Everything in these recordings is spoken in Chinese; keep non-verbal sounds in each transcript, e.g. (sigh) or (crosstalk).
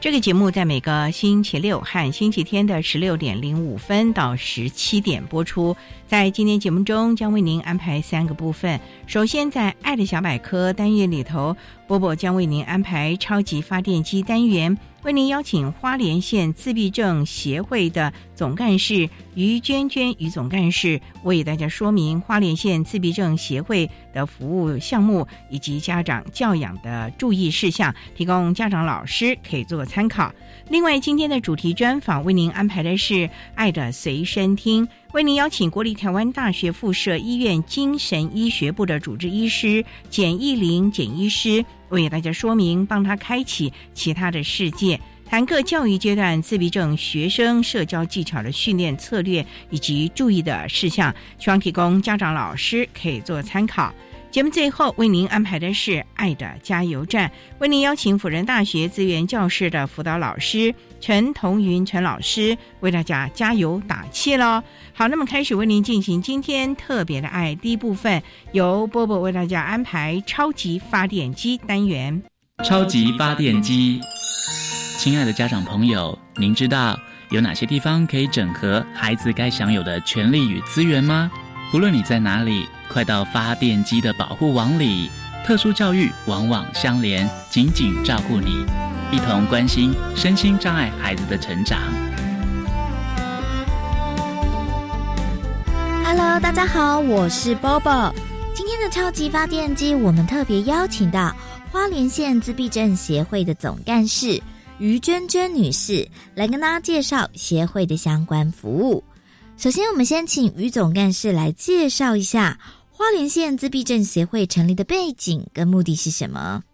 这个节目在每个星期六和星期天的十六点零五分到十七点播出。在今天节目中，将为您安排三个部分。首先，在“爱的小百科”单元里头，波波将为您安排超级发电机单元。为您邀请花莲县自闭症协会的总干事于娟娟于总干事为大家说明花莲县自闭症协会的服务项目以及家长教养的注意事项，提供家长老师可以做参考。另外，今天的主题专访为您安排的是《爱的随身听》。为您邀请国立台湾大学附设医院精神医学部的主治医师简义玲简医师，为大家说明，帮他开启其他的世界，谈各教育阶段自闭症学生社交技巧的训练策略以及注意的事项，希望提供家长老师可以做参考。节目最后为您安排的是《爱的加油站》，为您邀请辅仁大学资源教室的辅导老师陈彤云陈老师为大家加油打气喽。好，那么开始为您进行今天特别的爱第一部分，由波波为大家安排超级发电机单元。超级发电机，亲爱的家长朋友，您知道有哪些地方可以整合孩子该享有的权利与资源吗？不论你在哪里。快到发电机的保护网里，特殊教育网网相连，紧紧照顾你，一同关心身心障碍孩子的成长。Hello，大家好，我是 Bobo。今天的超级发电机，我们特别邀请到花莲县自闭症协会的总干事于娟娟女士来跟大家介绍协会的相关服务。首先，我们先请于总干事来介绍一下。花莲县自闭症协会成立的背景跟目的是什么？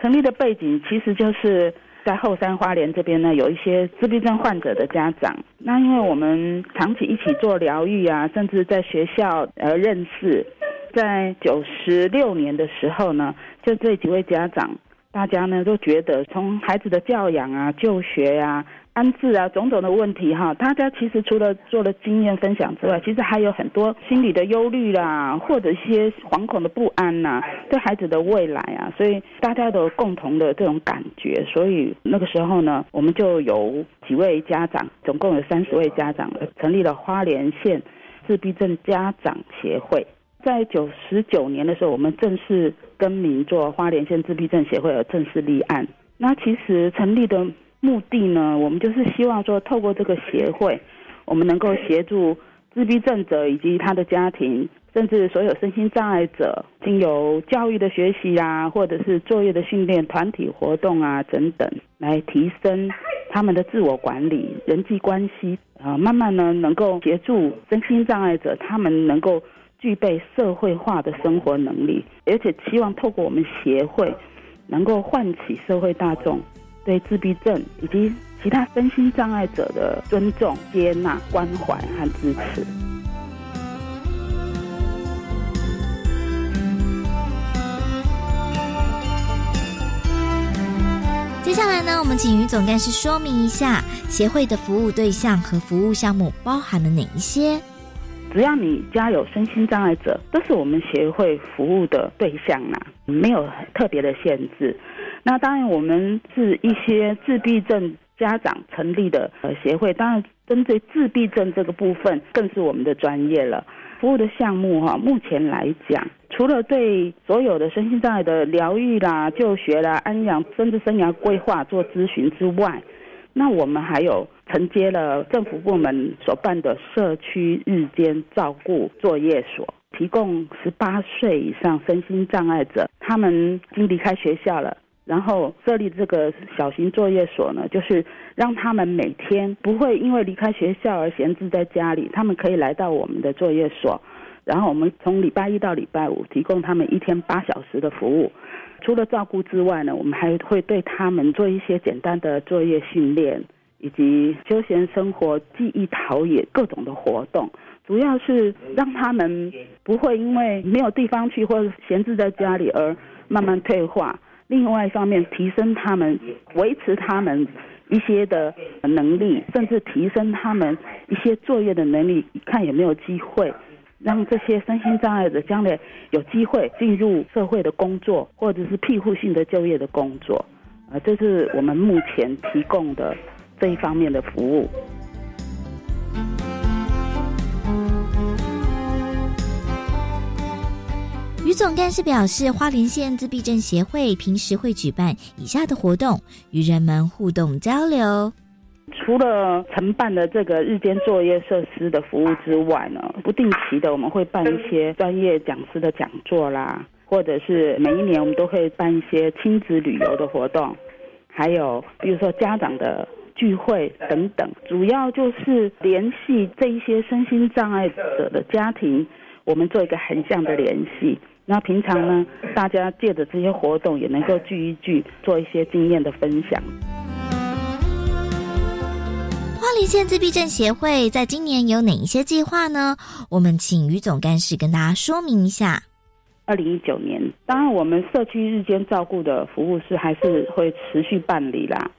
成立的背景其实就是在后山花莲这边呢，有一些自闭症患者的家长。那因为我们长期一起做疗愈啊，甚至在学校呃认识，在九十六年的时候呢，就这几位家长，大家呢都觉得从孩子的教养啊、就学呀。安置啊，种种的问题哈，大家其实除了做了经验分享之外，其实还有很多心理的忧虑啦，或者一些惶恐的不安呐，对孩子的未来啊，所以大家都有共同的这种感觉，所以那个时候呢，我们就有几位家长，总共有三十位家长，成立了花莲县自闭症家长协会。在九十九年的时候，我们正式更名做花莲县自闭症协会而正式立案。那其实成立的。目的呢，我们就是希望说，透过这个协会，我们能够协助自闭症者以及他的家庭，甚至所有身心障碍者，经由教育的学习啊，或者是作业的训练、团体活动啊等等，来提升他们的自我管理、人际关系啊，慢慢呢，能够协助身心障碍者，他们能够具备社会化的生活能力，而且希望透过我们协会，能够唤起社会大众。对自闭症以及其他身心障碍者的尊重、接纳、关怀和支持。接下来呢，我们请于总干事说明一下协会的服务对象和服务项目包含了哪一些。只要你家有身心障碍者，都是我们协会服务的对象啦，没有特别的限制。那当然，我们是一些自闭症家长成立的呃协会，当然针对自闭症这个部分更是我们的专业了。服务的项目哈，目前来讲，除了对所有的身心障碍的疗愈啦、就学啦、安养甚至生涯规划做咨询之外，那我们还有承接了政府部门所办的社区日间照顾作业所，提供十八岁以上身心障碍者，他们已经离开学校了。然后设立这个小型作业所呢，就是让他们每天不会因为离开学校而闲置在家里，他们可以来到我们的作业所，然后我们从礼拜一到礼拜五提供他们一天八小时的服务。除了照顾之外呢，我们还会对他们做一些简单的作业训练，以及休闲生活、记忆陶冶各种的活动，主要是让他们不会因为没有地方去或者闲置在家里而慢慢退化。另外一方面，提升他们、维持他们一些的能力，甚至提升他们一些作业的能力，看有没有机会让这些身心障碍者将来有机会进入社会的工作，或者是庇护性的就业的工作。啊，这是我们目前提供的这一方面的服务。于总干事表示，花莲县自闭症协会平时会举办以下的活动，与人们互动交流。除了承办的这个日间作业设施的服务之外呢，不定期的我们会办一些专业讲师的讲座啦，或者是每一年我们都会办一些亲子旅游的活动，还有比如说家长的聚会等等，主要就是联系这一些身心障碍者的家庭，我们做一个横向的联系。那平常呢，大家借着这些活动也能够聚一聚，做一些经验的分享。花莲县自闭症协会在今年有哪一些计划呢？我们请于总干事跟大家说明一下。二零一九年，当然我们社区日间照顾的服务是还是会持续办理啦。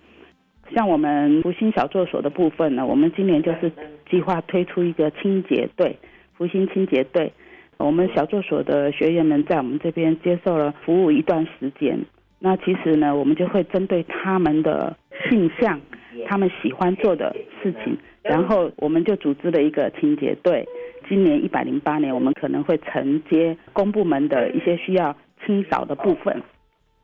像我们福星小作所的部分呢，我们今年就是计划推出一个清洁队，福星清洁队。我们小作所的学员们在我们这边接受了服务一段时间，那其实呢，我们就会针对他们的性向、他们喜欢做的事情，然后我们就组织了一个清洁队。今年一百零八年，我们可能会承接公部门的一些需要清扫的部分，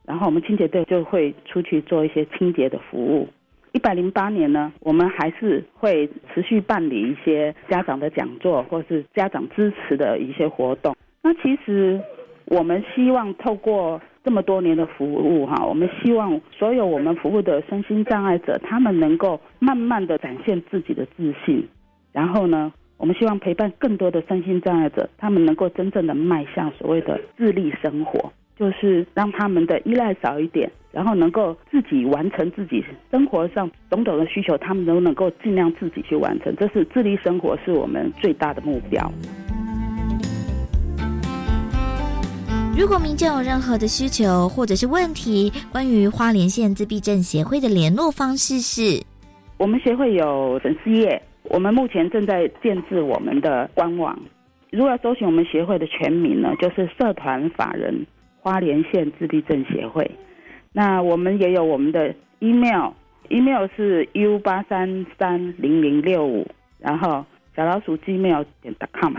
然后我们清洁队就会出去做一些清洁的服务。一百零八年呢，我们还是会持续办理一些家长的讲座，或是家长支持的一些活动。那其实我们希望透过这么多年的服务，哈，我们希望所有我们服务的身心障碍者，他们能够慢慢的展现自己的自信。然后呢，我们希望陪伴更多的身心障碍者，他们能够真正的迈向所谓的自立生活。就是让他们的依赖少一点，然后能够自己完成自己生活上种种的需求，他们都能够尽量自己去完成。这是自立生活是我们最大的目标。如果民众有任何的需求或者是问题，关于花莲县自闭症协会的联络方式是：我们协会有粉丝页，我们目前正在建制我们的官网。如果要搜寻我们协会的全名呢，就是社团法人。花莲县自闭症协会，那我们也有我们的 email，email 是 u 八三三零零六五，然后小老鼠 gmail 点 com，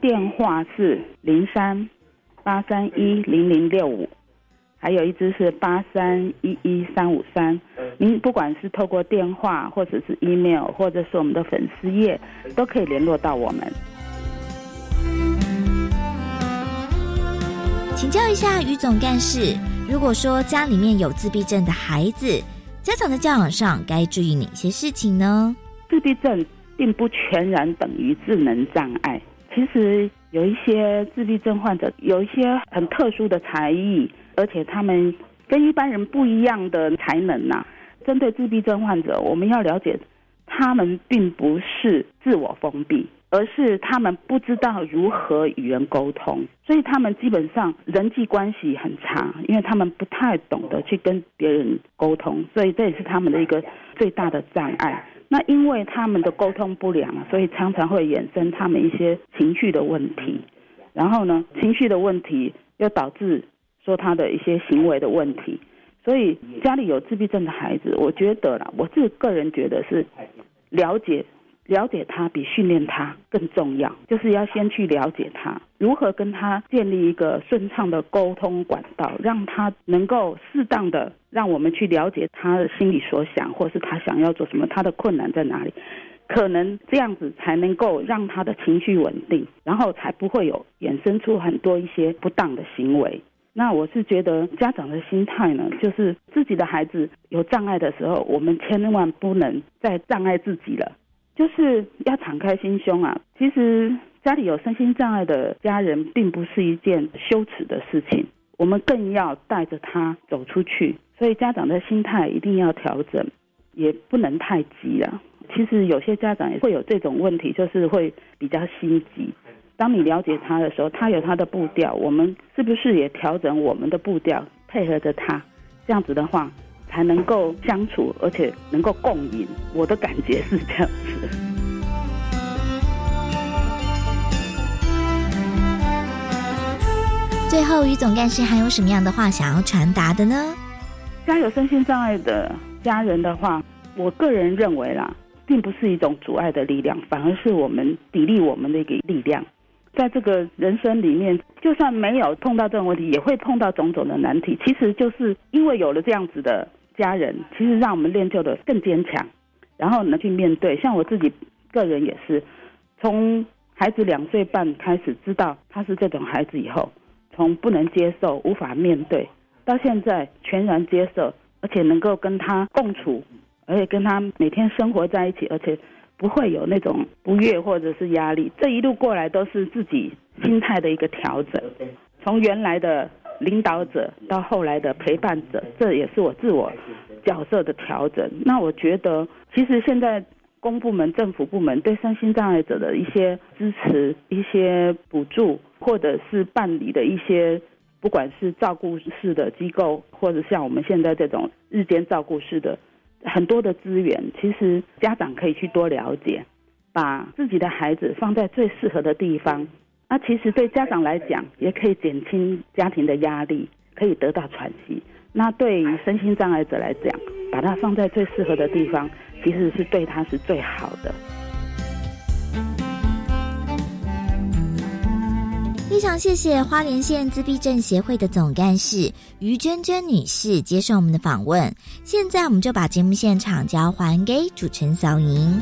电话是零三八三一零零六五，还有一只是八三一一三五三。您不管是透过电话，或者是 email，或者是我们的粉丝页，都可以联络到我们。请教一下于总干事，如果说家里面有自闭症的孩子，家长在教养上该注意哪些事情呢？自闭症并不全然等于智能障碍，其实有一些自闭症患者有一些很特殊的才艺，而且他们跟一般人不一样的才能呐。针对自闭症患者，我们要了解，他们并不是自我封闭。而是他们不知道如何与人沟通，所以他们基本上人际关系很差，因为他们不太懂得去跟别人沟通，所以这也是他们的一个最大的障碍。那因为他们的沟通不良，所以常常会衍生他们一些情绪的问题。然后呢，情绪的问题又导致说他的一些行为的问题。所以家里有自闭症的孩子，我觉得啦，我自己个人觉得是了解。了解他比训练他更重要，就是要先去了解他，如何跟他建立一个顺畅的沟通管道，让他能够适当的让我们去了解他的心里所想，或是他想要做什么，他的困难在哪里，可能这样子才能够让他的情绪稳定，然后才不会有衍生出很多一些不当的行为。那我是觉得家长的心态呢，就是自己的孩子有障碍的时候，我们千万不能再障碍自己了。就是要敞开心胸啊！其实家里有身心障碍的家人，并不是一件羞耻的事情。我们更要带着他走出去。所以家长的心态一定要调整，也不能太急了。其实有些家长也会有这种问题，就是会比较心急。当你了解他的时候，他有他的步调，我们是不是也调整我们的步调，配合着他？这样子的话。才能够相处，而且能够共赢。我的感觉是这样子。(laughs) 最后，于总干事还有什么样的话想要传达的呢？家有身心障碍的家人的话，我个人认为啦，并不是一种阻碍的力量，反而是我们砥砺我们的一个力量。在这个人生里面，就算没有碰到这种问题，也会碰到种种的难题。其实就是因为有了这样子的。家人其实让我们练就的更坚强，然后能去面对。像我自己个人也是，从孩子两岁半开始知道他是这种孩子以后，从不能接受、无法面对，到现在全然接受，而且能够跟他共处，而且跟他每天生活在一起，而且不会有那种不悦或者是压力。这一路过来都是自己心态的一个调整，从原来的。领导者到后来的陪伴者，这也是我自我角色的调整。那我觉得，其实现在公部门、政府部门对身心障碍者的一些支持、一些补助，或者是办理的一些，不管是照顾式的机构，或者像我们现在这种日间照顾式的很多的资源，其实家长可以去多了解，把自己的孩子放在最适合的地方。那其实对家长来讲，也可以减轻家庭的压力，可以得到喘息。那对于身心障碍者来讲，把它放在最适合的地方，其实是对他是最好的。非常谢谢花莲县自闭症协会的总干事于娟娟女士接受我们的访问。现在我们就把节目现场交还给主持人小莹。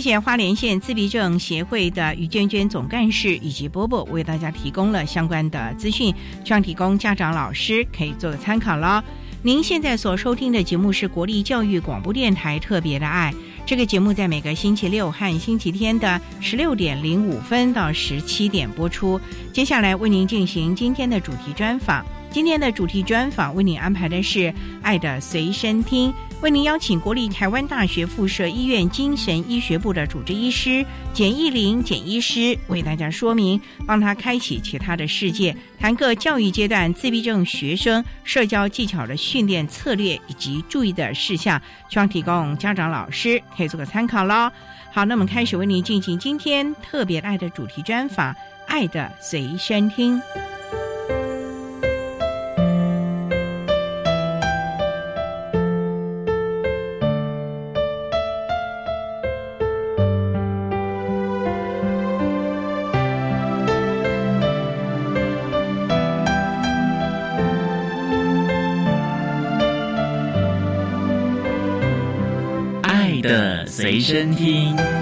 谢谢花莲县自闭症协会的于娟娟总干事以及波波为大家提供了相关的资讯，希望提供家长老师可以做个参考了。您现在所收听的节目是国立教育广播电台特别的爱，这个节目在每个星期六和星期天的十六点零五分到十七点播出。接下来为您进行今天的主题专访。今天的主题专访为您安排的是《爱的随身听》，为您邀请国立台湾大学附设医院精神医学部的主治医师简义玲简医师为大家说明，帮他开启其他的世界，谈个教育阶段自闭症学生社交技巧的训练策略以及注意的事项，希望提供家长老师可以做个参考喽。好，那我们开始为您进行今天特别爱的主题专访，《爱的随身听》。随身听。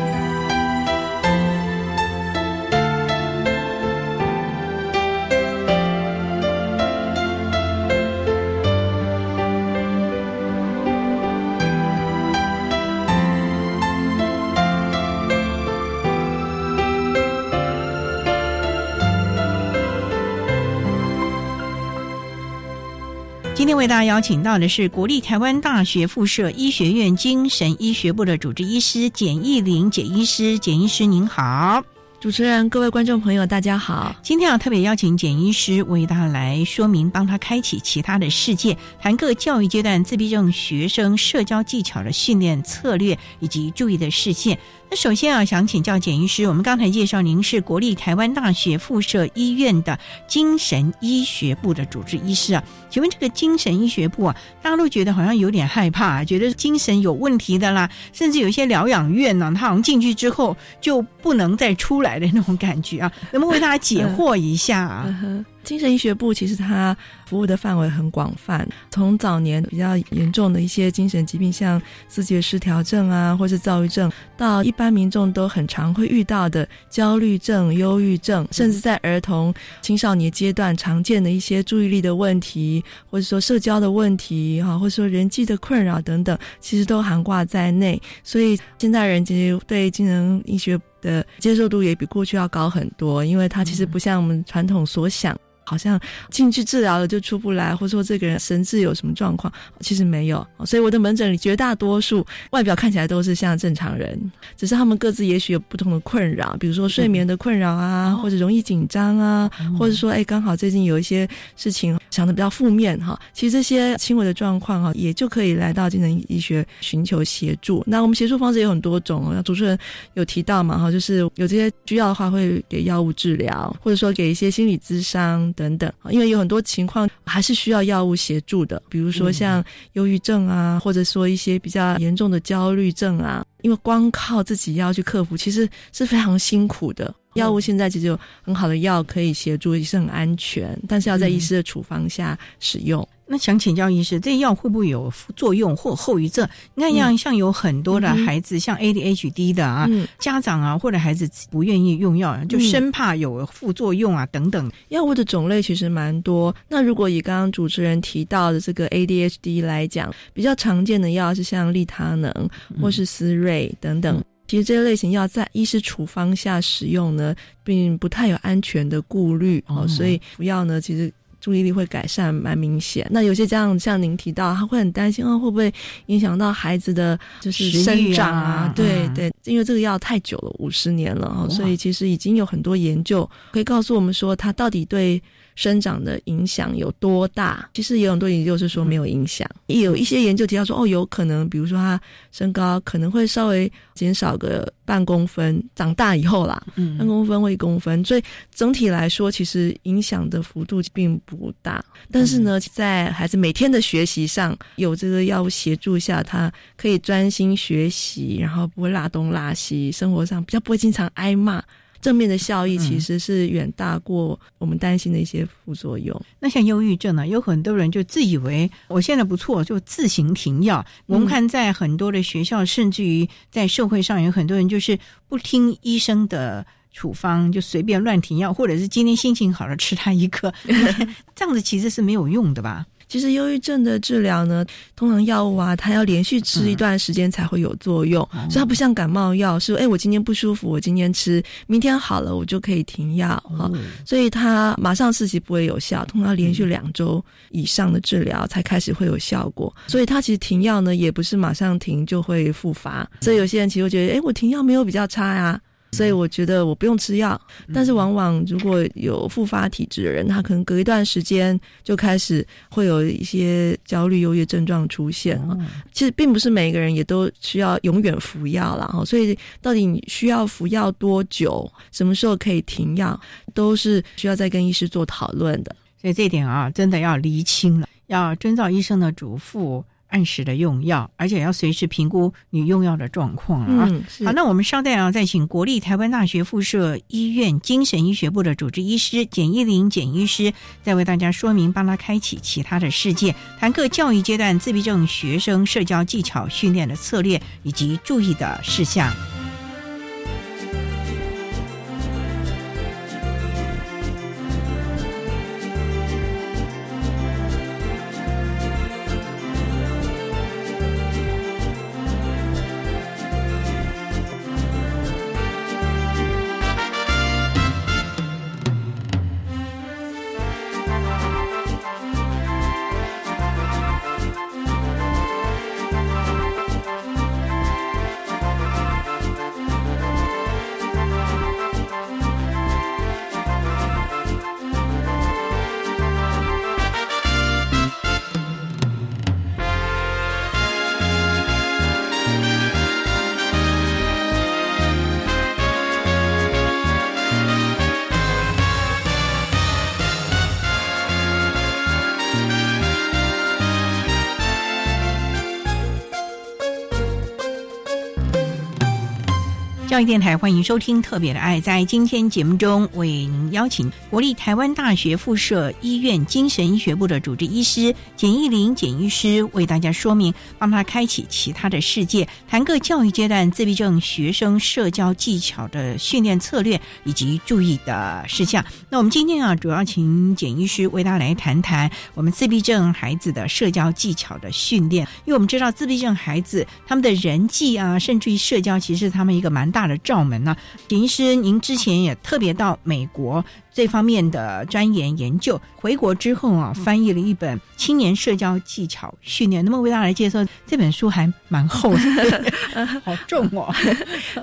为大家邀请到的是国立台湾大学附设医学院精神医学部的主治医师简义玲简医师，简医师您好。主持人，各位观众朋友，大家好！今天要特别邀请简医师为大家来说明，帮他开启其他的世界，谈各教育阶段自闭症学生社交技巧的训练策略以及注意的事项。那首先啊，想请教简医师，我们刚才介绍您是国立台湾大学附设医院的精神医学部的主治医师啊，请问这个精神医学部啊，大家都觉得好像有点害怕，觉得精神有问题的啦，甚至有一些疗养院呢，他好像进去之后就不能再出来的那种感觉啊，能不能为大家解惑一下啊？精神医学部其实它服务的范围很广泛，从早年比较严重的一些精神疾病，像自觉失调症啊，或是躁郁症，到一般民众都很常会遇到的焦虑症、忧郁症，甚至在儿童、青少年阶段常见的一些注意力的问题，或者说社交的问题，哈，或者说人际的困扰等等，其实都涵挂在内。所以现代人其实对精神医学的接受度也比过去要高很多，因为它其实不像我们传统所想。好像进去治疗了就出不来，或者说这个人神智有什么状况，其实没有。所以我的门诊里绝大多数外表看起来都是像正常人，只是他们各自也许有不同的困扰，比如说睡眠的困扰啊，或者容易紧张啊，或者说哎刚好最近有一些事情想的比较负面哈。其实这些轻微的状况哈，也就可以来到精神医学寻求协助。那我们协助方式有很多种，主持人有提到嘛哈，就是有这些需要的话会给药物治疗，或者说给一些心理咨商。等等，因为有很多情况还是需要药物协助的，比如说像忧郁症啊，或者说一些比较严重的焦虑症啊，因为光靠自己要去克服，其实是非常辛苦的。药物现在其实有很好的药可以协助，也是很安全，但是要在医师的处方下使用。那想请教医师，这药会不会有副作用或后遗症？你看，像像有很多的孩子，像 ADHD 的啊，家长啊或者孩子不愿意用药，就生怕有副作用啊等等。药物的种类其实蛮多。那如果以刚刚主持人提到的这个 ADHD 来讲，比较常见的药是像利他能或是思瑞等等。其实这些类型药在医师处方下使用呢，并不太有安全的顾虑哦，所以服药呢，其实。注意力会改善蛮明显，那有些家长像您提到，他会很担心哦，会不会影响到孩子的就是生长啊？对对，因为这个药太久了，五十年了所以其实已经有很多研究可以告诉我们说，它到底对。生长的影响有多大？其实也有很多研究是说没有影响，也有一些研究提到说，哦，有可能，比如说他身高可能会稍微减少个半公分，长大以后啦，半公分或一公分，所以整体来说，其实影响的幅度并不大。但是呢，在孩子每天的学习上，有这个药物协助下，他可以专心学习，然后不会拉东拉西，生活上比较不会经常挨骂。正面的效益其实是远大过我们担心的一些副作用。那像忧郁症呢，有很多人就自以为我现在不错，就自行停药。我们看在很多的学校，甚至于在社会上，有很多人就是不听医生的处方，就随便乱停药，或者是今天心情好了吃他一颗，(laughs) 这样子其实是没有用的吧？其实忧郁症的治疗呢，通常药物啊，它要连续吃一段时间才会有作用，所以它不像感冒药，是哎我今天不舒服，我今天吃，明天好了我就可以停药啊，所以它马上刺激不会有效，通常连续两周以上的治疗才开始会有效果，所以它其实停药呢也不是马上停就会复发，所以有些人其实会觉得，哎我停药没有比较差呀。所以我觉得我不用吃药，但是往往如果有复发体质的人，他可能隔一段时间就开始会有一些焦虑、忧郁症状出现啊。其实并不是每一个人也都需要永远服药了哈，所以到底你需要服药多久，什么时候可以停药，都是需要再跟医师做讨论的。所以这点啊，真的要厘清了，要遵照医生的嘱咐。按时的用药，而且要随时评估你用药的状况啊。好，那我们稍待啊，再请国立台湾大学附设医院精神医学部的主治医师简一林简医师，再为大家说明，帮他开启其他的世界，谈各教育阶段自闭症学生社交技巧训练的策略以及注意的事项。教育电台，欢迎收听《特别的爱》。在今天节目中，为您邀请国立台湾大学附设医院精神医学部的主治医师简义玲简医师，为大家说明，帮他开启其他的世界，谈个教育阶段自闭症学生社交技巧的训练策略以及注意的事项。那我们今天啊，主要请简医师为大家来谈谈我们自闭症孩子的社交技巧的训练，因为我们知道自闭症孩子他们的人际啊，甚至于社交，其实是他们一个蛮大的罩门呢。简医师，您之前也特别到美国这方面的钻研研究，回国之后啊，翻译了一本《青年社交技巧训练》，那么为大家来介绍这本书还蛮厚的，好重哦。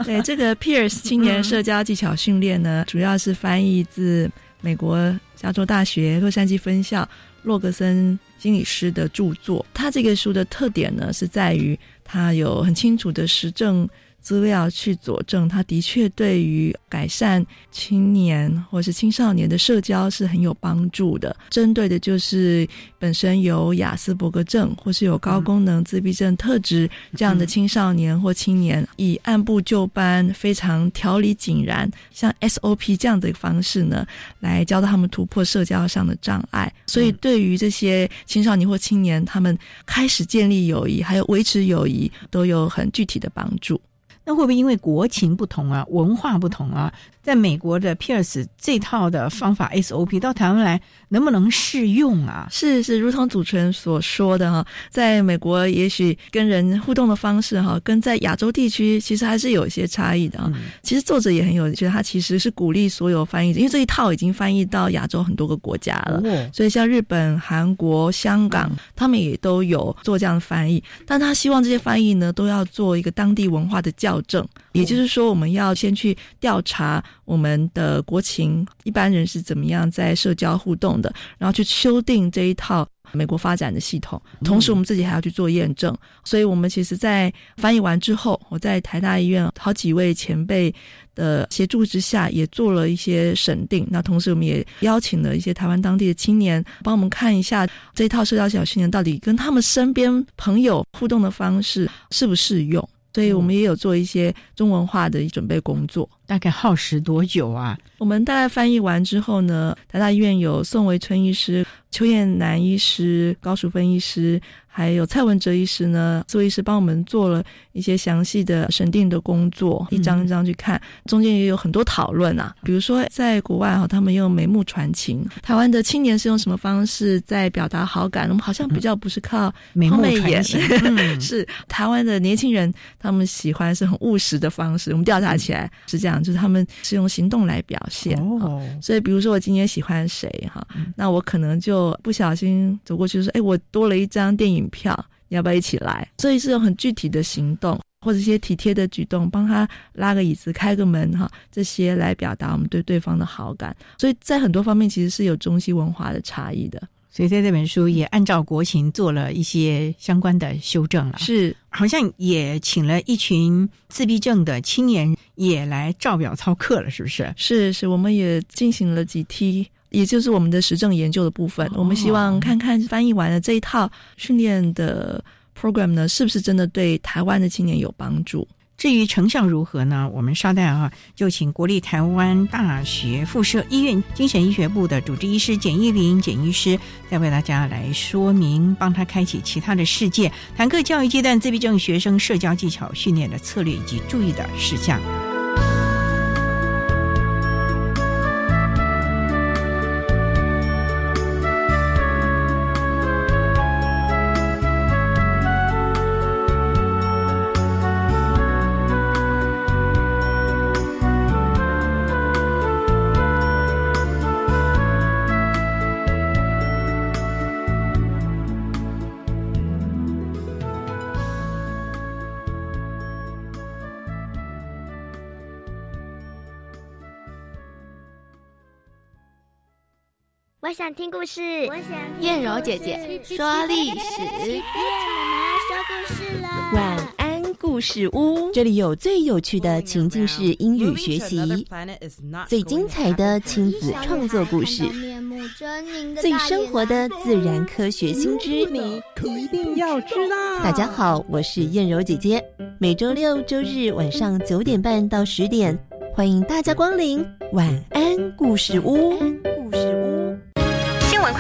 对，这个 Pierce 青年社交技巧训练呢，主要是翻译自美国加州大学洛杉矶分校洛格森心理师的著作。他这个书的特点呢，是在于他有很清楚的实证。资料去佐证，他的确对于改善青年或是青少年的社交是很有帮助的。针对的就是本身有雅斯伯格症或是有高功能自闭症特质这样的青少年或青年，以按部就班、非常条理井然，像 SOP 这样的方式呢，来教导他们突破社交上的障碍。所以，对于这些青少年或青年，他们开始建立友谊，还有维持友谊，都有很具体的帮助。那会不会因为国情不同啊，文化不同啊？在美国的 Pierce 这套的方法 SOP 到台湾来能不能适用啊？是是，如同主持人所说的哈，在美国也许跟人互动的方式哈，跟在亚洲地区其实还是有一些差异的啊。其实作者也很有趣，他其实是鼓励所有翻译者，因为这一套已经翻译到亚洲很多个国家了，所以像日本、韩国、香港，他们也都有做这样的翻译。但他希望这些翻译呢，都要做一个当地文化的校正，也就是说，我们要先去调查。我们的国情一般人是怎么样在社交互动的，然后去修订这一套美国发展的系统，同时我们自己还要去做验证。所以，我们其实，在翻译完之后，我在台大医院好几位前辈的协助之下，也做了一些审定。那同时，我们也邀请了一些台湾当地的青年，帮我们看一下这套社交小训练到底跟他们身边朋友互动的方式适不适用。所以我们也有做一些中文化的准备工作，大概耗时多久啊？我们大概翻译完之后呢，台大医院有宋维春医师、邱燕南医师、高淑芬医师。还有蔡文哲医师呢，苏医师帮我们做了一些详细的审定的工作，一张一张去看，中间也有很多讨论啊。比如说，在国外哈，他们用眉目传情，台湾的青年是用什么方式在表达好感？我们好像比较不是靠眉目传情，(laughs) 是台湾的年轻人他们喜欢是很务实的方式。我们调查起来是这样，就是他们是用行动来表现。哦，所以比如说我今天喜欢谁哈，那我可能就不小心走过去说，哎，我多了一张电影。票，你要不要一起来？所以是有很具体的行动，或者一些体贴的举动，帮他拉个椅子、开个门，哈，这些来表达我们对对方的好感。所以在很多方面其实是有中西文化的差异的。所以在这本书也按照国情做了一些相关的修正了。是，好像也请了一群自闭症的青年也来照表操课了，是不是？是是，我们也进行了几梯。也就是我们的实证研究的部分，我们希望看看翻译完了这一套训练的 program 呢，是不是真的对台湾的青年有帮助？至于成效如何呢？我们稍待啊，就请国立台湾大学附设医院精神医学部的主治医师简义林简医师，再为大家来说明，帮他开启其他的世界，谈各教育阶段自闭症学生社交技巧训练的策略以及注意的事项。想听故事。我想燕柔姐姐说历史。燕妈妈说故事了。晚安故事屋，这里有最有趣的情境式英语学习，最精彩的亲子创作故事。最生活的自然科学新知，你一定要知道。大家好，我是燕柔姐姐，每周六周日晚上九点半到十点，欢迎大家光临晚安。故事屋。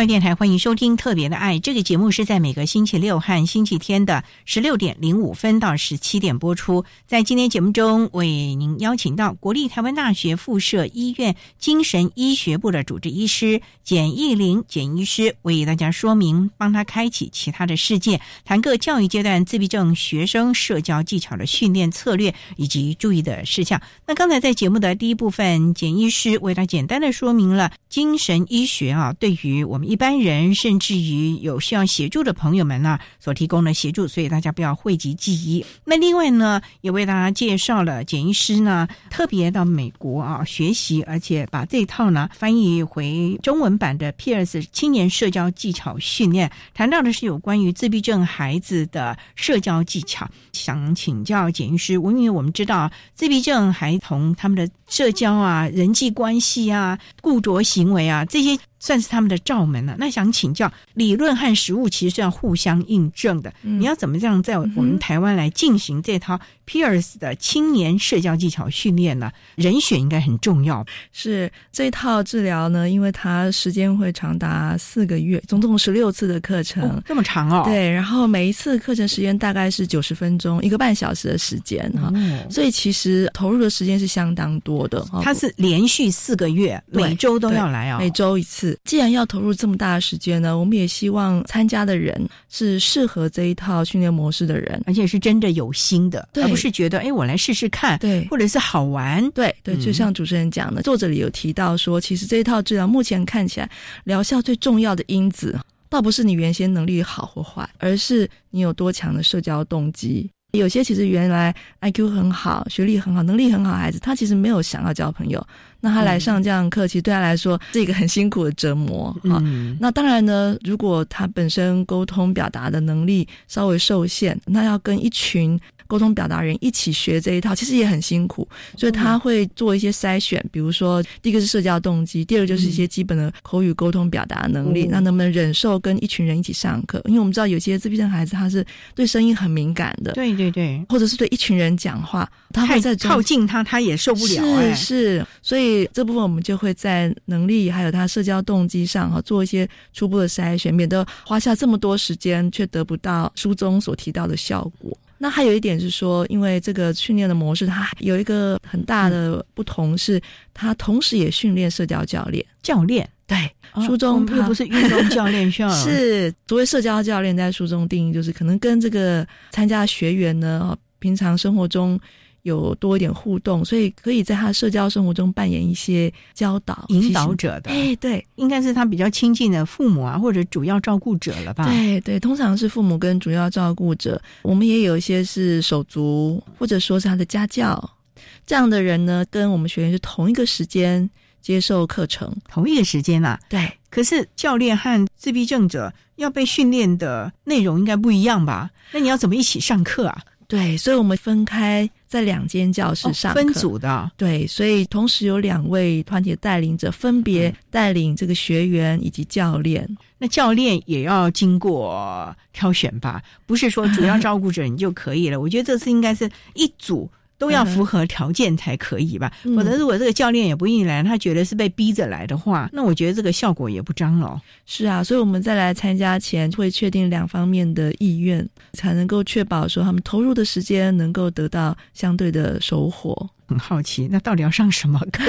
教育电台欢迎收听《特别的爱》这个节目，是在每个星期六和星期天的十六点零五分到十七点播出。在今天节目中，为您邀请到国立台湾大学附设医院精神医学部的主治医师简义玲简医师，为大家说明，帮他开启其他的世界，谈各教育阶段自闭症学生社交技巧的训练策略以及注意的事项。那刚才在节目的第一部分，简医师为他简单的说明了精神医学啊，对于我们。一般人甚至于有需要协助的朋友们呢，所提供的协助，所以大家不要讳疾忌医。那另外呢，也为大家介绍了简医师呢，特别到美国啊学习，而且把这套呢翻译回中文版的 P.S. 青年社交技巧训练，谈到的是有关于自闭症孩子的社交技巧。想请教简医师，因为我们知道自闭症孩童他们的社交啊、人际关系啊、固着行为啊这些。算是他们的罩门了。那想请教，理论和实物其实是要互相印证的。你要怎么样在我们台湾来进行这套 Pierce 的青年社交技巧训练呢？人选应该很重要。是这套治疗呢，因为它时间会长达四个月，总共十六次的课程，这么长哦。对，然后每一次课程时间大概是九十分钟，一个半小时的时间哈。所以其实投入的时间是相当多的。它是连续四个月，每周都要来啊，每周一次。既然要投入这么大的时间呢，我们也希望参加的人是适合这一套训练模式的人，而且是真的有心的，而不是觉得哎，我来试试看，对，或者是好玩，对对。就像主持人讲的，作者里有提到说，其实这一套治疗目前看起来疗效最重要的因子，倒不是你原先能力好或坏，而是你有多强的社交动机。有些其实原来 IQ 很好、学历很好、能力很好孩子，他其实没有想要交朋友。那他来上这样课，其实对他来说是一个很辛苦的折磨啊。那当然呢，如果他本身沟通表达的能力稍微受限，那要跟一群。沟通表达人一起学这一套，其实也很辛苦，所以他会做一些筛选，比如说第一个是社交动机，第二个就是一些基本的口语沟通表达能力，那能不能忍受跟一群人一起上课？因为我们知道有些自闭症孩子他是对声音很敏感的，对对对，或者是对一群人讲话，他会在靠近他他也受不了，是是，所以这部分我们就会在能力还有他社交动机上哈做一些初步的筛选，免得花下这么多时间却得不到书中所提到的效果。那还有一点是说，因为这个训练的模式，它有一个很大的不同，是它同时也训练社交教练。教练对，书中又不是运动教练，(laughs) 需要是所谓社交教练，在书中定义就是可能跟这个参加学员呢，平常生活中有多一点互动，所以可以在他社交生活中扮演一些教导、引导者的。哎，对，应该是他比较亲近的父母啊，或者主要照顾者了吧？对对，通常是父母跟主要照顾者。我们也有一些是手足，或者说是他的家教，这样的人呢，跟我们学员是同一个时间接受课程，同一个时间啊。对，可是教练和自闭症者要被训练的内容应该不一样吧？那你要怎么一起上课啊？对，所以我们分开在两间教室上分组的。对，所以同时有两位团体的带领者，分别带领这个学员以及教练。那教练也要经过挑选吧？不是说主要照顾者你就可以了。我觉得这次应该是一组。都要符合条件才可以吧？否则如果这个教练也不愿意来，他觉得是被逼着来的话，那我觉得这个效果也不彰了。是啊，所以我们在来参加前会确定两方面的意愿，才能够确保说他们投入的时间能够得到相对的收获。很好奇，那到底要上什么课？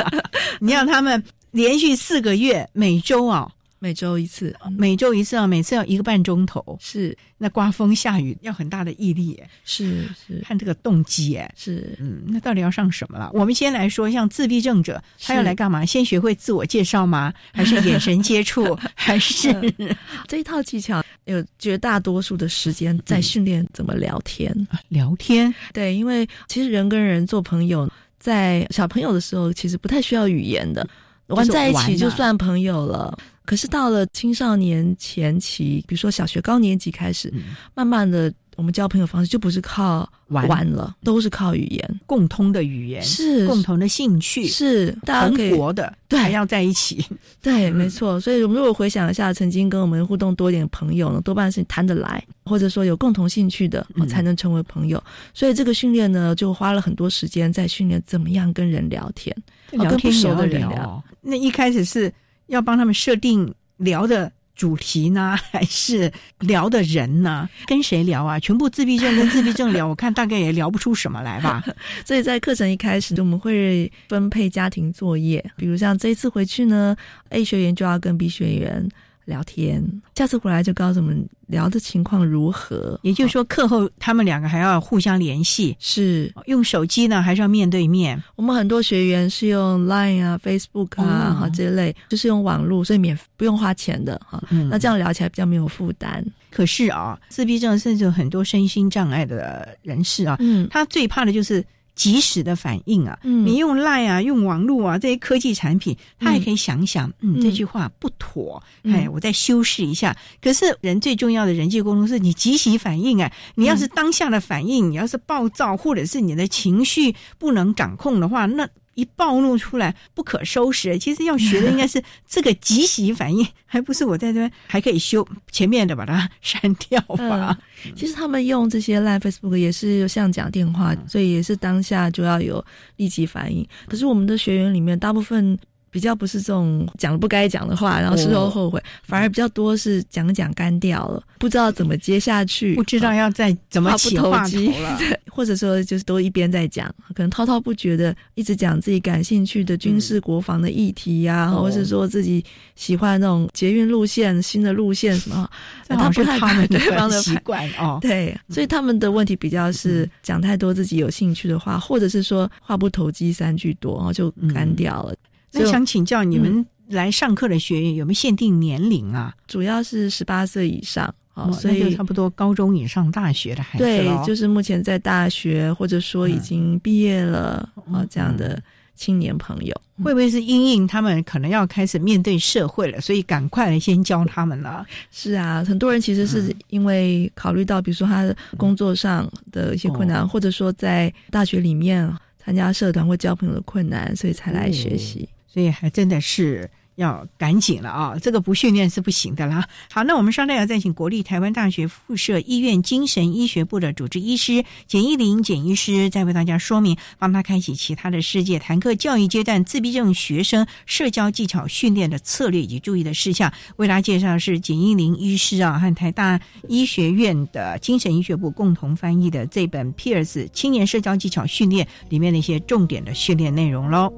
(laughs) 你让他们连续四个月，每周啊。每周一次，每周一次啊，每次要一个半钟头。是，那刮风下雨要很大的毅力，是是，看这个动机，哎，是，嗯，那到底要上什么了？我们先来说，像自闭症者，他要来干嘛？先学会自我介绍吗？还是眼神接触？(laughs) 还是 (laughs) 这一套技巧？有绝大多数的时间在训练怎么聊天？聊天，对，因为其实人跟人做朋友，在小朋友的时候，其实不太需要语言的，玩在一起就算朋友了。可是到了青少年前期，比如说小学高年级开始，慢慢的，我们交朋友方式就不是靠玩了，都是靠语言，共通的语言是。共同的兴趣。是。同国的，对，还要在一起，对，(laughs) 没错。所以我们如果回想一下，曾经跟我们互动多一点朋友呢，多半是谈得来，或者说有共同兴趣的，才能成为朋友。所以这个训练呢，就花了很多时间在训练怎么样跟人聊天，聊天熟的人聊。那一开始是。要帮他们设定聊的主题呢，(laughs) 还是聊的人呢？跟谁聊啊？全部自闭症跟自闭症聊，(laughs) 我看大概也聊不出什么来吧。(laughs) 所以在课程一开始，我们会分配家庭作业，比如像这一次回去呢，A 学员就要跟 B 学员。聊天，下次回来就告诉我们聊的情况如何。也就是说，课后他们两个还要互相联系，是用手机呢，还是要面对面？我们很多学员是用 Line 啊、Facebook 啊哈这类，就是用网络，所以免不用花钱的哈。那这样聊起来比较没有负担。可是啊，自闭症甚至有很多身心障碍的人士啊，嗯，他最怕的就是。及时的反应啊，你用赖啊，用网络啊这些科技产品，他也可以想想，嗯，这句话不妥，哎，我再修饰一下。可是人最重要的人际沟通是你及时反应啊，你要是当下的反应，你要是暴躁或者是你的情绪不能掌控的话，那。一暴露出来不可收拾，其实要学的应该是这个即时反应，还不是我在这边还可以修前面的把它删掉吧？(laughs) 其实他们用这些 Live Facebook 也是像讲电话，所以也是当下就要有立即反应。可是我们的学员里面大部分。比较不是这种讲了不该讲的话，然后事后后悔，反而比较多是讲讲干掉了，不知道怎么接下去，不知道要再怎么起话头了，(laughs) 对，或者说就是都一边在讲，可能滔滔不绝的一直讲自己感兴趣的军事国防的议题呀，或者是说自己喜欢那种捷运路线、新的路线什么，他不太他们对方的习惯哦，(laughs) 对，所以他们的问题比较是讲太多自己有兴趣的话，或者是说话不投机三句多，然后就干掉了。那想请教你们来上课的学员有没有限定年龄啊？主要是十八岁以上，哦，所以差不多高中以上大学的孩子对，就是目前在大学或者说已经毕业了啊这样的青年朋友，会不会是因应他们可能要开始面对社会了，所以赶快先教他们了？是啊，很多人其实是因为考虑到，比如说他工作上的一些困难，或者说在大学里面参加社团或交朋友的困难，所以才来学习。所以还真的是要赶紧了啊！这个不训练是不行的啦。好，那我们稍待要再请国立台湾大学附设医院精神医学部的主治医师简一林简医师，再为大家说明，帮他开启其他的世界，谈课教育阶段自闭症学生社交技巧训练的策略以及注意的事项。为大家介绍是简一林医师啊，和台大医学院的精神医学部共同翻译的这本《Peers 青年社交技巧训练》里面的一些重点的训练内容喽。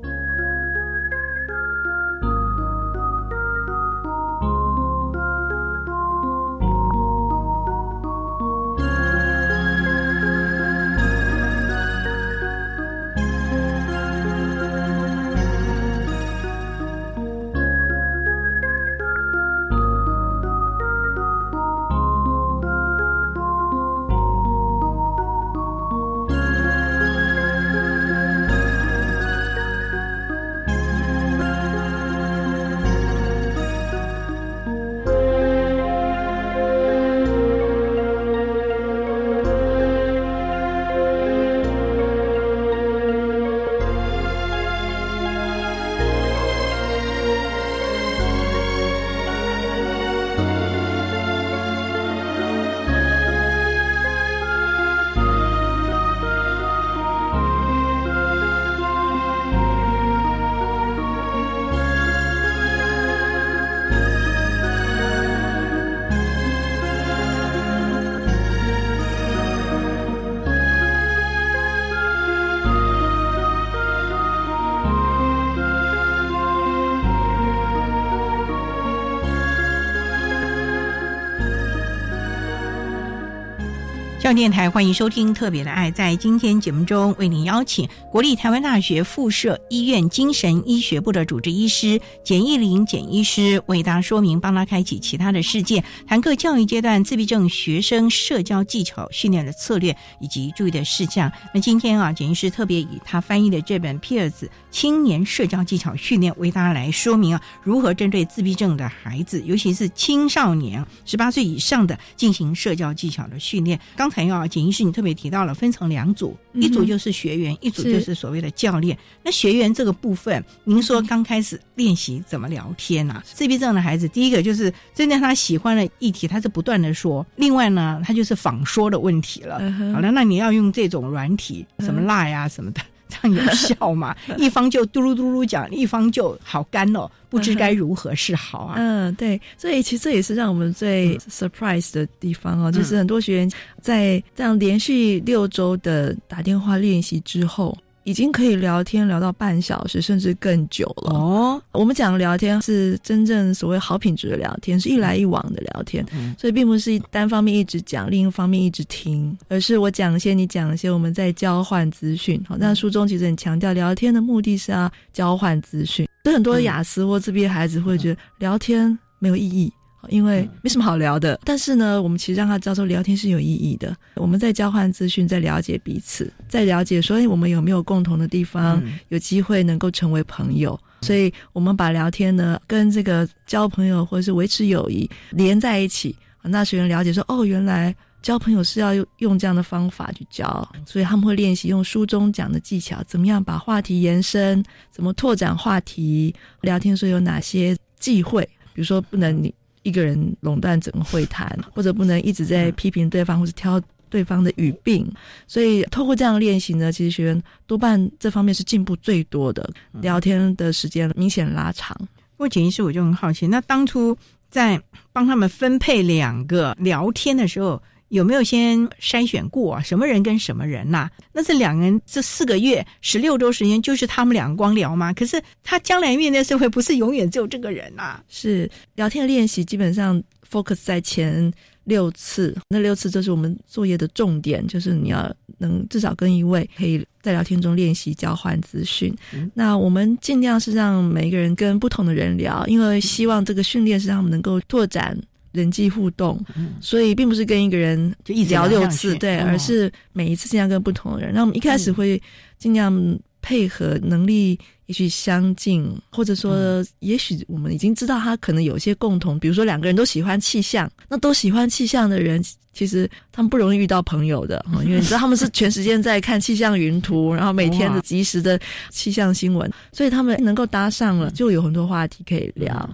上电台欢迎收听《特别的爱》。在今天节目中，为您邀请国立台湾大学附设医院精神医学部的主治医师简义玲简医师为大家说明，帮他开启其他的世界，谈课教育阶段自闭症学生社交技巧训练的策略以及注意的事项。那今天啊，简医师特别以他翻译的这本《Peers 青年社交技巧训练》为大家来说明啊，如何针对自闭症的孩子，尤其是青少年十八岁以上的进行社交技巧的训练。刚才啊，简医师你特别提到了分成两组，一组就是学员，一组就是所谓的教练。那学员这个部分，您说刚开始练习怎么聊天啊？自闭症的孩子，第一个就是针对他喜欢的议题，他是不断的说；另外呢，他就是仿说的问题了。好了，那你要用这种软体，什么 Line 啊什么的。这样有效吗？(laughs) 一方就嘟噜嘟噜讲，一方就好干哦，不知该如何是好啊。嗯，对，所以其实这也是让我们最 surprise 的地方哦，就是很多学员在这样连续六周的打电话练习之后。已经可以聊天聊到半小时，甚至更久了。哦，我们讲聊天是真正所谓好品质的聊天，是一来一往的聊天，所以并不是单方面一直讲，另一方面一直听，而是我讲一些，你讲一些，我们在交换资讯。好，那书中其实很强调，聊天的目的是要交换资讯。所以很多雅思或自闭孩子会觉得聊天没有意义。因为没什么好聊的，但是呢，我们其实让他知道说聊天是有意义的。我们在交换资讯，在了解彼此，在了解说，哎，我们有没有共同的地方，有机会能够成为朋友。所以，我们把聊天呢跟这个交朋友或者是维持友谊连在一起。那学员了解说，哦，原来交朋友是要用用这样的方法去交，所以他们会练习用书中讲的技巧，怎么样把话题延伸，怎么拓展话题。聊天说有哪些忌讳？比如说，不能你。一个人垄断整个会谈，(laughs) 或者不能一直在批评对方，或者挑对方的语病。所以，透过这样练习呢，其实学员多半这方面是进步最多的，聊天的时间明显拉长。不过，简医师我就很好奇，那当初在帮他们分配两个聊天的时候。有没有先筛选过什么人跟什么人呐？那这两个人这四个月十六周时间就是他们两个光聊吗？可是他将来面对社会不是永远只有这个人呐？是聊天的练习基本上 focus 在前六次，那六次就是我们作业的重点，就是你要能至少跟一位可以在聊天中练习交换资讯。那我们尽量是让每一个人跟不同的人聊，因为希望这个训练是让他们能够拓展。人际互动，所以并不是跟一个人就一直聊六次，对，而是每一次尽量跟不同的人。那我们一开始会尽量配合，能力也许相近，或者说，也许我们已经知道他可能有些共同，比如说两个人都喜欢气象，那都喜欢气象的人。其实他们不容易遇到朋友的，(laughs) 因为你知道他们是全时间在看气象云图，(laughs) 然后每天的及时的气象新闻，所以他们能够搭上了，就有很多话题可以聊。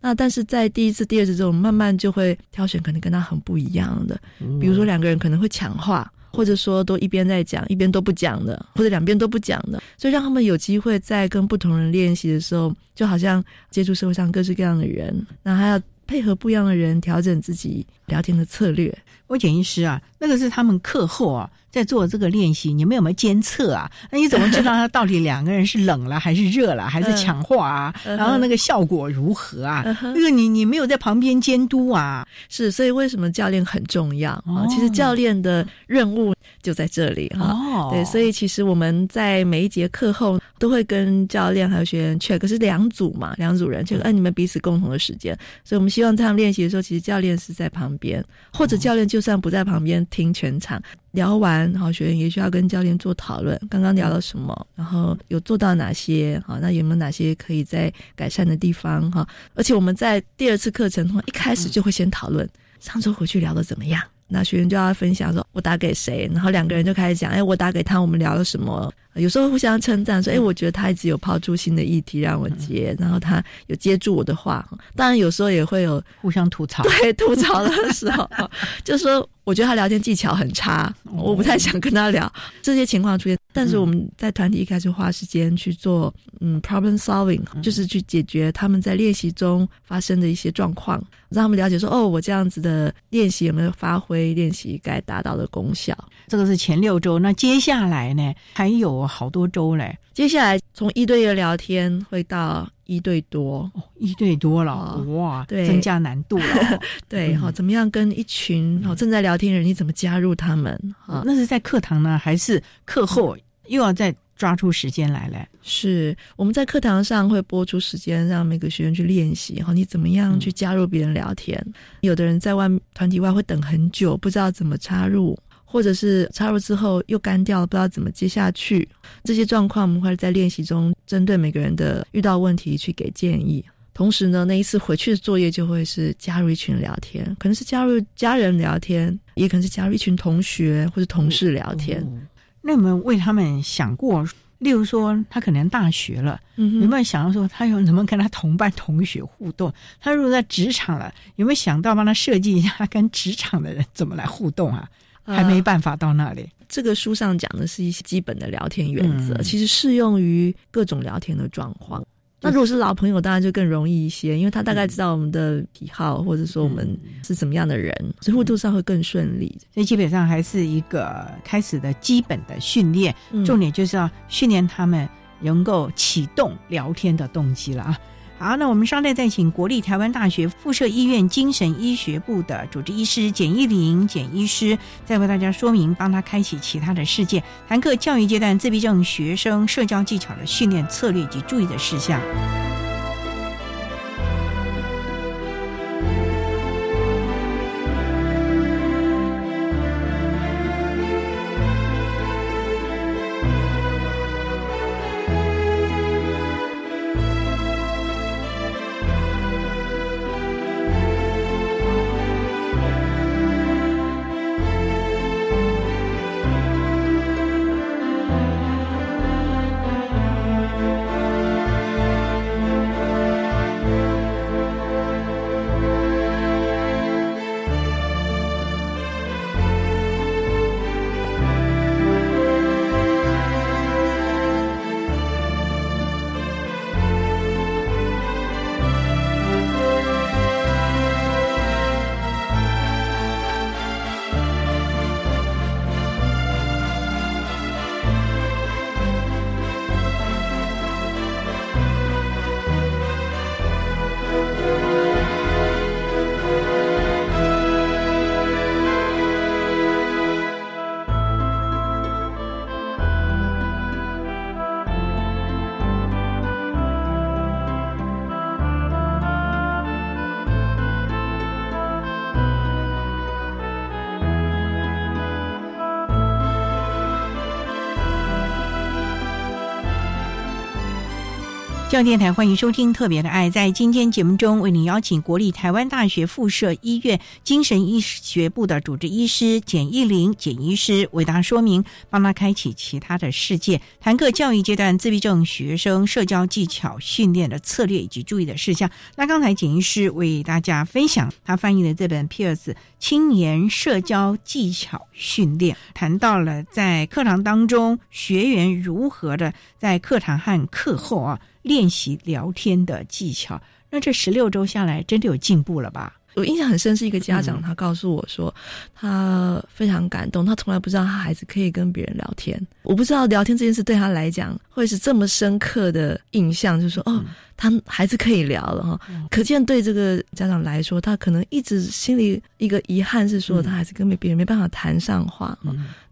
那但是在第一次、第二次之后，慢慢就会挑选可能跟他很不一样的，比如说两个人可能会抢话，或者说都一边在讲，一边都不讲的，或者两边都不讲的，所以让他们有机会在跟不同人练习的时候，就好像接触社会上各式各样的人，那还要配合不一样的人调整自己聊天的策略。我简医师啊，那个是他们课后啊在做这个练习，你们有没有监测啊？(laughs) 那你怎么知道他到底两个人是冷了还是热了，还是抢话啊？然后那个效果如何啊？因为你你没有在旁边监督啊，是所以为什么教练很重要啊？其实教练的任务就在这里哈。对，所以其实我们在每一节课后都会跟教练还有学员 check，是两组嘛，两组人 check，哎，你们彼此共同的时间，所以我们希望他们练习的时候，其实教练是在旁边，或者教练。就算不在旁边听全场聊完，好学员也需要跟教练做讨论，刚刚聊了什么，然后有做到哪些，好，那有没有哪些可以在改善的地方哈？而且我们在第二次课程的话，一开始就会先讨论上周回去聊的怎么样。那学员就要分享说，我打给谁，然后两个人就开始讲，哎，我打给他，我们聊了什么？有时候互相称赞，说，哎，我觉得他一直有抛出新的议题让我接，然后他有接住我的话。当然有时候也会有互相吐槽，(laughs) 对，吐槽的时候，(laughs) 就说。我觉得他聊天技巧很差，我不太想跟他聊这些情况出现。但是我们在团体一开始花时间去做，嗯，problem solving，就是去解决他们在练习中发生的一些状况，让他们了解说，哦，我这样子的练习有没有发挥练习该达到的功效？这个是前六周，那接下来呢，还有好多周嘞。接下来从一对一的聊天会到一对多，哦，一对多了，哇，对，增加难度了。(laughs) 对，好，怎么样跟一群好正在聊天的人，你怎么加入他们？哈，那是在课堂呢，还是课后又要再抓出时间来嘞？是我们在课堂上会播出时间，让每个学员去练习。哈，你怎么样去加入别人聊天？有的人在外团体外会等很久，不知道怎么插入。或者是插入之后又干掉了，不知道怎么接下去，这些状况我们会在练习中针对每个人的遇到问题去给建议。同时呢，那一次回去的作业就会是加入一群聊天，可能是加入家人聊天，也可能是加入一群同学或者同事聊天。那有没有为他们想过？例如说，他可能大学了，有没有想到说他有能不能跟他同班同学互动？他如果在职场了，有没有想到帮他设计一下跟职场的人怎么来互动啊？还没办法到那里。这个书上讲的是一些基本的聊天原则，其实适用于各种聊天的状况。那如果是老朋友，当然就更容易一些，因为他大概知道我们的癖好，或者说我们是怎么样的人，所以互动上会更顺利。所以基本上还是一个开始的基本的训练，重点就是要训练他们能够启动聊天的动机了啊。好，那我们稍待再请国立台湾大学附设医院精神医学部的主治医师简义玲简医师，再为大家说明，帮他开启其他的世界，谈课教育阶段自闭症学生社交技巧的训练策略及注意的事项。中央电台欢迎收听《特别的爱》。在今天节目中，为您邀请国立台湾大学附设医院精神医学部的主治医师简义玲简医师为大家说明，帮他开启其他的世界，谈课教育阶段自闭症学生社交技巧训练的策略以及注意的事项。那刚才简医师为大家分享他翻译的这本《Peers 青年社交技巧训练》，谈到了在课堂当中学员如何的在课堂和课后啊。练习聊天的技巧，那这十六周下来，真的有进步了吧？我印象很深，是一个家长，他告诉我说，他非常感动，他从来不知道他孩子可以跟别人聊天。我不知道聊天这件事对他来讲会是这么深刻的印象，就是说，哦，他孩子可以聊了哈。可见对这个家长来说，他可能一直心里一个遗憾是说，他孩子跟别人没办法谈上话。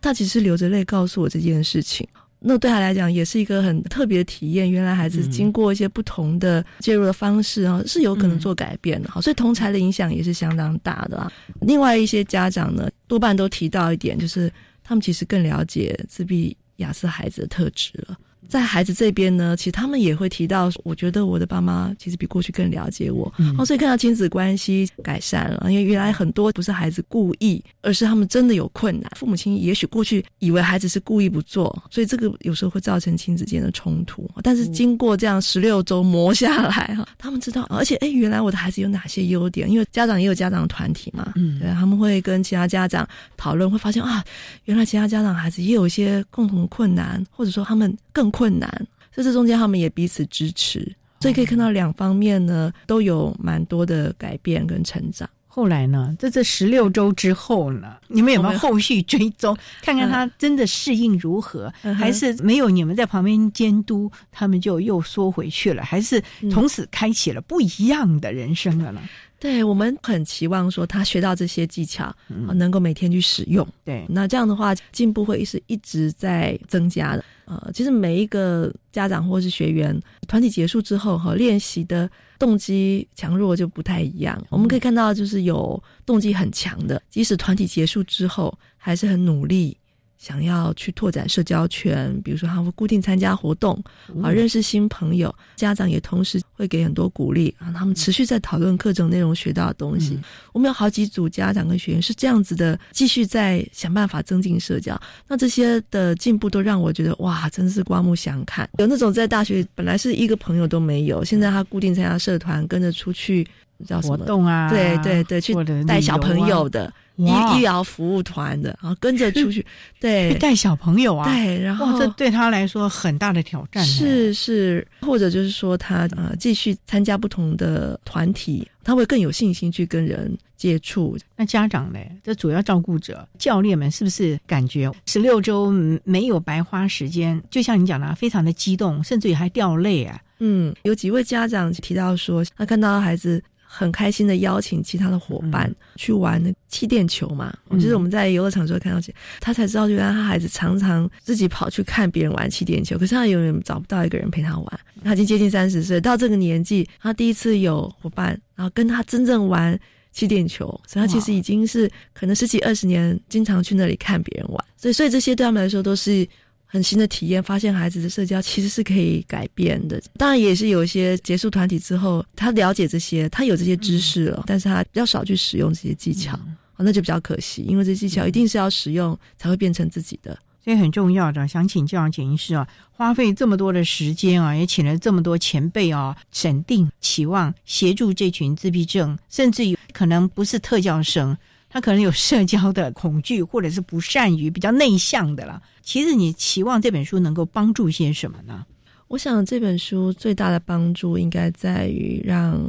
他其实流着泪告诉我这件事情。那对他来讲也是一个很特别的体验。原来孩子经过一些不同的介入的方式啊，是有可能做改变的。好，所以同才的影响也是相当大的。另外一些家长呢，多半都提到一点，就是他们其实更了解自闭亚斯孩子的特质了。在孩子这边呢，其实他们也会提到，我觉得我的爸妈其实比过去更了解我，哦，所以看到亲子关系改善了，因为原来很多不是孩子故意，而是他们真的有困难，父母亲也许过去以为孩子是故意不做，所以这个有时候会造成亲子间的冲突。但是经过这样十六周磨下来哈，(laughs) 他们知道，而且哎，原来我的孩子有哪些优点？因为家长也有家长团体嘛，嗯，对，他们会跟其他家长讨论，会发现啊，原来其他家长孩子也有一些共同的困难，或者说他们更。困难，在这中间他们也彼此支持，所以可以看到两方面呢都有蛮多的改变跟成长。后来呢？在这十六周之后呢？你们有没有后续追踪，看看他真的适应如何？还是没有你们在旁边监督，他们就又缩回去了？还是从此开启了不一样的人生了呢？对我们很期望说他学到这些技巧，能够每天去使用。对，那这样的话进步会是一直在增加的。呃，其实每一个家长或是学员，团体结束之后哈，练习的动机强弱就不太一样。我们可以看到，就是有动机很强的，即使团体结束之后，还是很努力。想要去拓展社交圈，比如说他会固定参加活动啊，认识新朋友。家长也同时会给很多鼓励，让他们持续在讨论课程内容学到的东西。我们有好几组家长跟学员是这样子的，继续在想办法增进社交。那这些的进步都让我觉得哇，真是刮目相看。有那种在大学本来是一个朋友都没有，现在他固定参加社团，跟着出去叫什么活动啊？对对对，去带小朋友的。医医疗服务团的，然后跟着出去，对，带小朋友啊，对，然后这对他来说很大的挑战。是是，或者就是说他呃继续参加不同的团体，他会更有信心去跟人接触。那家长呢？这主要照顾者教练们是不是感觉十六周没有白花时间？就像你讲的，非常的激动，甚至于还掉泪啊。嗯，有几位家长提到说，他看到孩子。很开心的邀请其他的伙伴去玩那气垫球嘛，我觉得我们在游乐场时候看到，他才知道，原来他孩子常常自己跑去看别人玩气垫球，可是他永远找不到一个人陪他玩。他已经接近三十岁，到这个年纪，他第一次有伙伴，然后跟他真正玩气垫球，所以他其实已经是可能十几二十年经常去那里看别人玩，所以所以这些对他们来说都是。很新的体验，发现孩子的社交其实是可以改变的。当然，也是有一些结束团体之后，他了解这些，他有这些知识了，但是他比较少去使用这些技巧，那就比较可惜。因为这技巧一定是要使用才会变成自己的，所以很重要的。想请教简医师啊，花费这么多的时间啊，也请了这么多前辈啊，审定、期望协助这群自闭症，甚至于可能不是特教生。他可能有社交的恐惧，或者是不善于、比较内向的了。其实你期望这本书能够帮助些什么呢？我想这本书最大的帮助应该在于让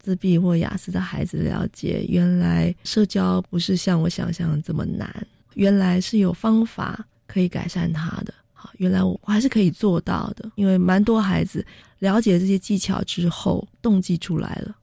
自闭或雅思的孩子了解，原来社交不是像我想象的这么难，原来是有方法可以改善他的。好，原来我还是可以做到的。因为蛮多孩子了解这些技巧之后，动机出来了。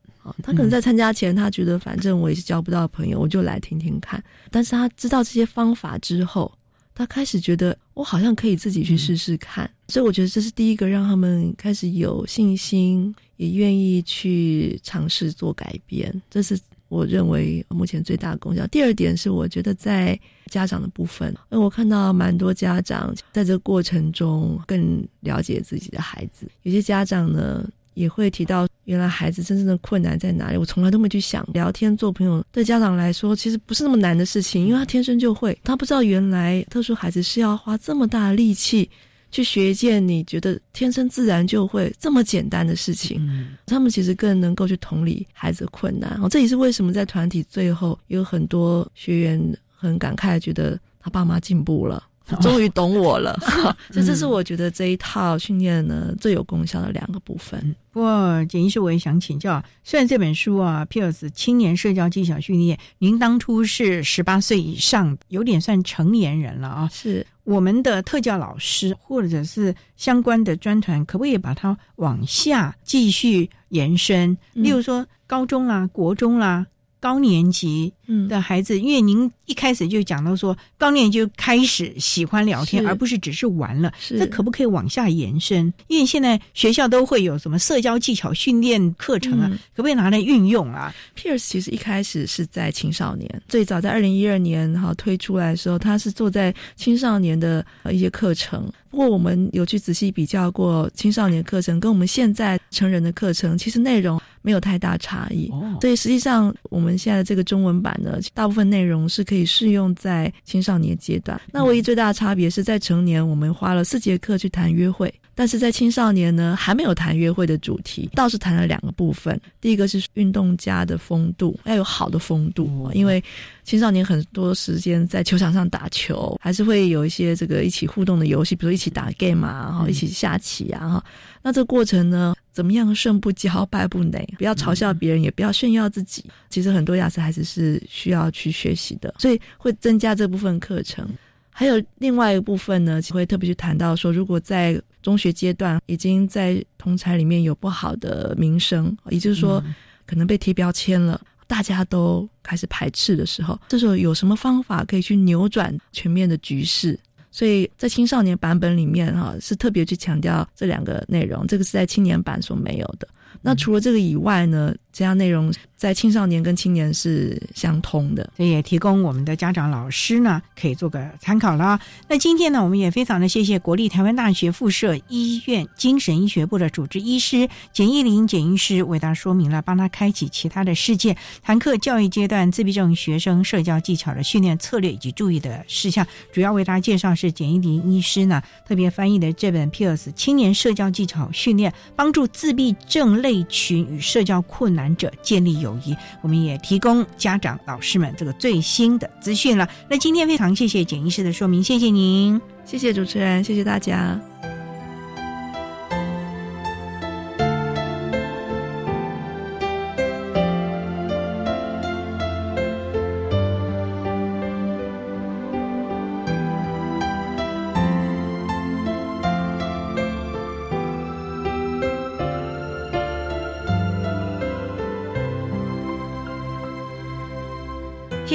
他可能在参加前，他觉得反正我也是交不到朋友，我就来听听看。但是他知道这些方法之后，他开始觉得我好像可以自己去试试看。所以我觉得这是第一个让他们开始有信心，也愿意去尝试做改变。这是我认为目前最大的功效。第二点是，我觉得在家长的部分，因为我看到蛮多家长在这个过程中更了解自己的孩子。有些家长呢。也会提到，原来孩子真正的困难在哪里？我从来都没去想。聊天做朋友，对家长来说其实不是那么难的事情，因为他天生就会。他不知道原来特殊孩子是要花这么大的力气去学一件你觉得天生自然就会这么简单的事情。他们其实更能够去同理孩子的困难。哦，这也是为什么在团体最后有很多学员很感慨，觉得他爸妈进步了。终于懂我了，(laughs) 所以这是我觉得这一套训练呢最有功效的两个部分。不过简医师，我也想请教，虽然这本书啊，Pierce 青年社交技巧训练，您当初是十八岁以上，有点算成年人了啊。是我们的特教老师或者是相关的专团，可不可以把它往下继续延伸？例如说高中啦、国中啦。高年级的孩子，因为您一开始就讲到说，高年就开始喜欢聊天，而不是只是玩了。这可不可以往下延伸？因为现在学校都会有什么社交技巧训练课程啊，可不可以拿来运用啊？Pierce 其实一开始是在青少年，最早在二零一二年哈推出来的时候，他是做在青少年的一些课程。不过我们有去仔细比较过青少年课程跟我们现在成人的课程，其实内容没有太大差异。哦所以实际上我们现在的这个中文版呢，大部分内容是可以适用在青少年阶段。那唯一最大的差别是在成年，我们花了四节课去谈约会。但是在青少年呢，还没有谈约会的主题，倒是谈了两个部分。第一个是运动家的风度，要有好的风度，因为青少年很多时间在球场上打球，还是会有一些这个一起互动的游戏，比如一起打 game 啊，哈，一起下棋啊，哈。那这个过程呢，怎么样胜不骄败不馁？不要嘲笑别人，也不要炫耀自己。其实很多雅思孩子是需要去学习的，所以会增加这部分课程。还有另外一个部分呢，会特别去谈到说，如果在中学阶段已经在同才里面有不好的名声，也就是说可能被贴标签了，大家都开始排斥的时候，这时候有什么方法可以去扭转全面的局势？所以在青少年版本里面，哈，是特别去强调这两个内容，这个是在青年版所没有的。那除了这个以外呢，这样内容在青少年跟青年是相通的，这也提供我们的家长老师呢可以做个参考了。那今天呢，我们也非常的谢谢国立台湾大学附设医院精神医学部的主治医师简义林简医师为大家说明了，帮他开启其他的世界，谈课教育阶段自闭症学生社交技巧的训练策略以及注意的事项。主要为大家介绍是简义林医师呢特别翻译的这本《Peers 青年社交技巧训练》，帮助自闭症。类群与社交困难者建立友谊，我们也提供家长、老师们这个最新的资讯了。那今天非常谢谢简医师的说明，谢谢您，谢谢主持人，谢谢大家。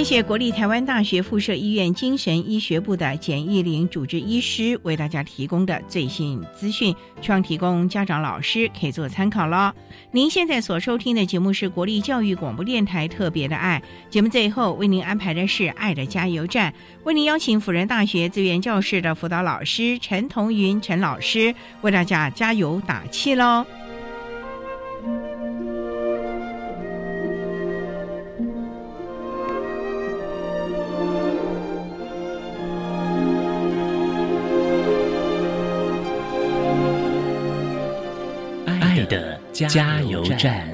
谢国立台湾大学附设医院精神医学部的简义玲主治医师为大家提供的最新资讯，希望提供家长老师可以做参考了。您现在所收听的节目是国立教育广播电台特别的爱节目，最后为您安排的是爱的加油站，为您邀请辅仁大学资源教室的辅导老师陈彤云陈老师为大家加油打气喽。加油站。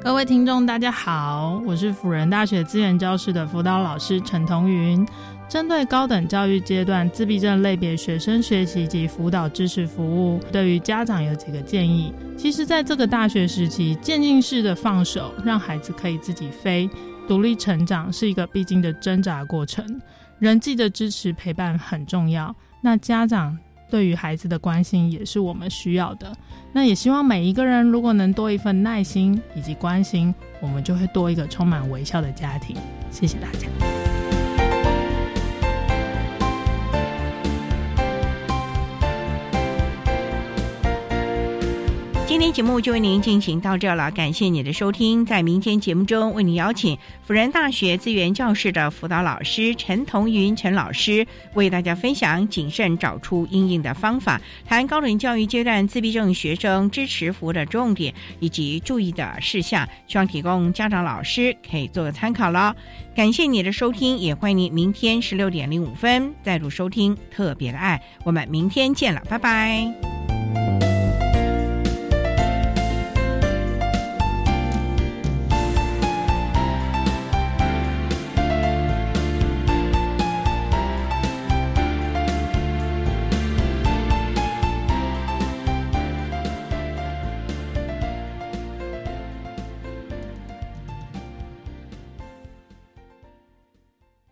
各位听众，大家好，我是辅仁大学资源教室的辅导老师陈彤云。针对高等教育阶段自闭症类别学生学习及辅导支持服务，对于家长有几个建议。其实，在这个大学时期，渐进式的放手，让孩子可以自己飞，独立成长，是一个必经的挣扎过程。人际的支持陪伴很重要，那家长对于孩子的关心也是我们需要的。那也希望每一个人如果能多一份耐心以及关心，我们就会多一个充满微笑的家庭。谢谢大家。今天节目就为您进行到这了，感谢你的收听。在明天节目中，为您邀请辅仁大学资源教室的辅导老师陈彤云陈老师，为大家分享谨慎找出应应的方法，谈高等教育阶段自闭症学生支持服务的重点以及注意的事项，希望提供家长老师可以做个参考了。感谢你的收听，也欢迎你明天十六点零五分再度收听特别的爱。我们明天见了，拜拜。